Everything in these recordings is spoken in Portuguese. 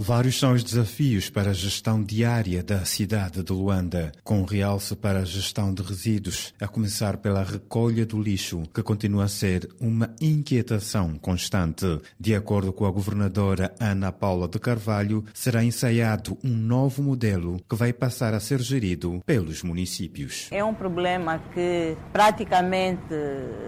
Vários são os desafios para a gestão diária da cidade de Luanda, com realce para a gestão de resíduos, a começar pela recolha do lixo, que continua a ser uma inquietação constante. De acordo com a governadora Ana Paula de Carvalho, será ensaiado um novo modelo que vai passar a ser gerido pelos municípios. É um problema que praticamente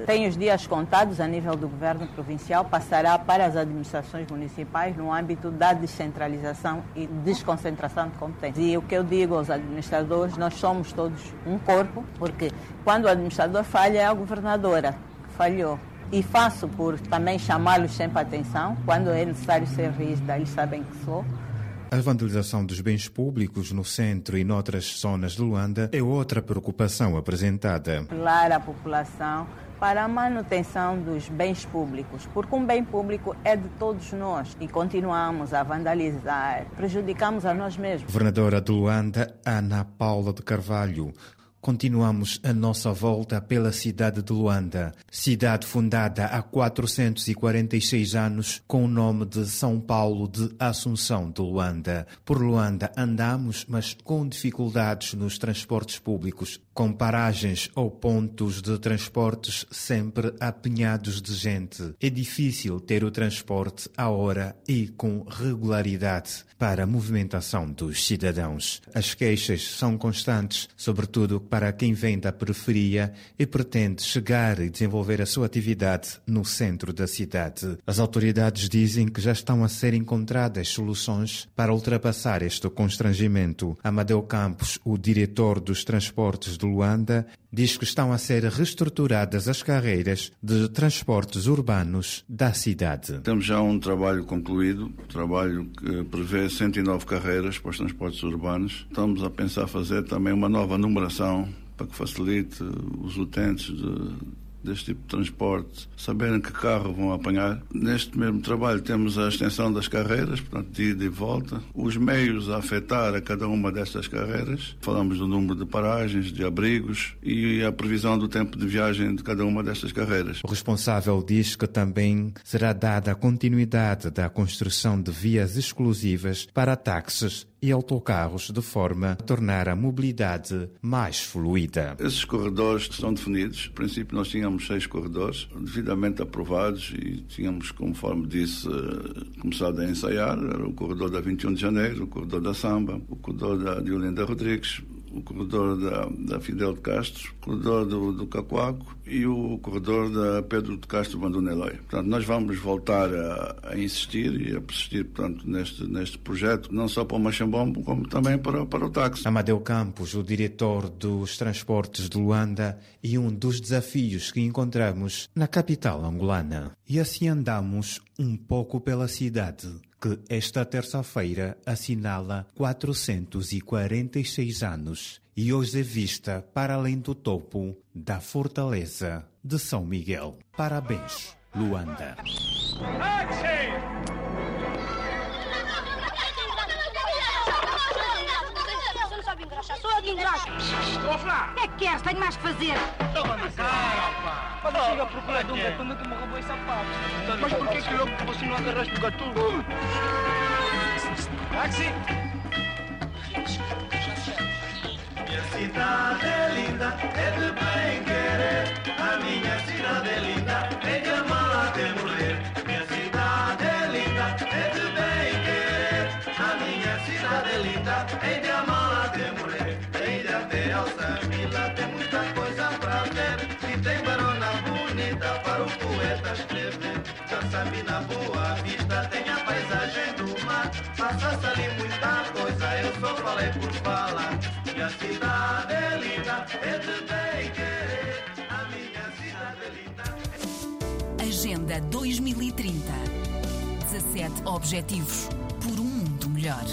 tem os dias contados a nível do governo provincial, passará para as administrações municipais no âmbito da descentralização centralização e desconcentração de competências. E o que eu digo aos administradores, nós somos todos um corpo, porque quando o administrador falha é a governadora que falhou. E faço por também chamá-los sempre a atenção, quando é necessário ser rígida, eles sabem que sou. A vandalização dos bens públicos no centro e noutras zonas de Luanda é outra preocupação apresentada. Apelar à população para a manutenção dos bens públicos, porque um bem público é de todos nós e continuamos a vandalizar, prejudicamos a nós mesmos. Governadora de Luanda, Ana Paula de Carvalho, Continuamos a nossa volta pela cidade de Luanda, cidade fundada há 446 anos com o nome de São Paulo de Assunção de Luanda. Por Luanda andamos, mas com dificuldades nos transportes públicos, com paragens ou pontos de transportes sempre apinhados de gente. É difícil ter o transporte à hora e com regularidade para a movimentação dos cidadãos. As queixas são constantes, sobretudo para quem vem da periferia e pretende chegar e desenvolver a sua atividade no centro da cidade. As autoridades dizem que já estão a ser encontradas soluções para ultrapassar este constrangimento. Amadeu Campos, o diretor dos transportes de Luanda, diz que estão a ser reestruturadas as carreiras de transportes urbanos da cidade. Temos já um trabalho concluído, um trabalho que prevê 109 carreiras para os transportes urbanos. Estamos a pensar fazer também uma nova numeração para que facilite os utentes de, deste tipo de transporte saberem que carro vão apanhar. Neste mesmo trabalho temos a extensão das carreiras, portanto, de ida e volta, os meios a afetar a cada uma destas carreiras. Falamos do número de paragens, de abrigos e a previsão do tempo de viagem de cada uma destas carreiras. O responsável diz que também será dada a continuidade da construção de vias exclusivas para táxis e autocarros de forma a tornar a mobilidade mais fluida. Esses corredores estão definidos. No princípio, nós tínhamos seis corredores devidamente aprovados e tínhamos, conforme disse, começado a ensaiar. Era o corredor da 21 de janeiro, o corredor da Samba, o corredor da de Olinda Rodrigues, o corredor da, da Fidel de Castro, o corredor do, do Cacoaco e o corredor da Pedro de Castro Bandoneloi. Portanto, nós vamos voltar a, a, insistir e a persistir, portanto, neste, neste projeto, não só para o Machambombo, como também para, para o táxi. Amadeu Campos, o diretor dos transportes de Luanda e um dos desafios que encontramos na capital angolana. E assim andamos um pouco pela cidade que esta terça-feira assinala 446 anos e hoje é vista para além do topo da fortaleza de São Miguel. Parabéns, Luanda. Sou eu que. Estou a falar. O que é que queres? Tenho mais que fazer. Toma na cara, pá. Quando chega a procurar de um gatuno que me roubou esse sapato. Mas por que que logo você não agarraste o gatuno? Táxi. Minha cidade é linda, é de bem querer. A minha cidade é linda, é de amar até morrer. Minha cidade é linda, é de bem querer. A minha cidade é linda, é de amar para o poeta escrever. Alçamila, boa vista, tem a paisagem do mar. Passa-se ali muita coisa, eu só falei por falar. Minha cidade é linda, é de bem querer. A minha cidade é linda. Agenda 2030. 17 Objetivos por um mundo melhor.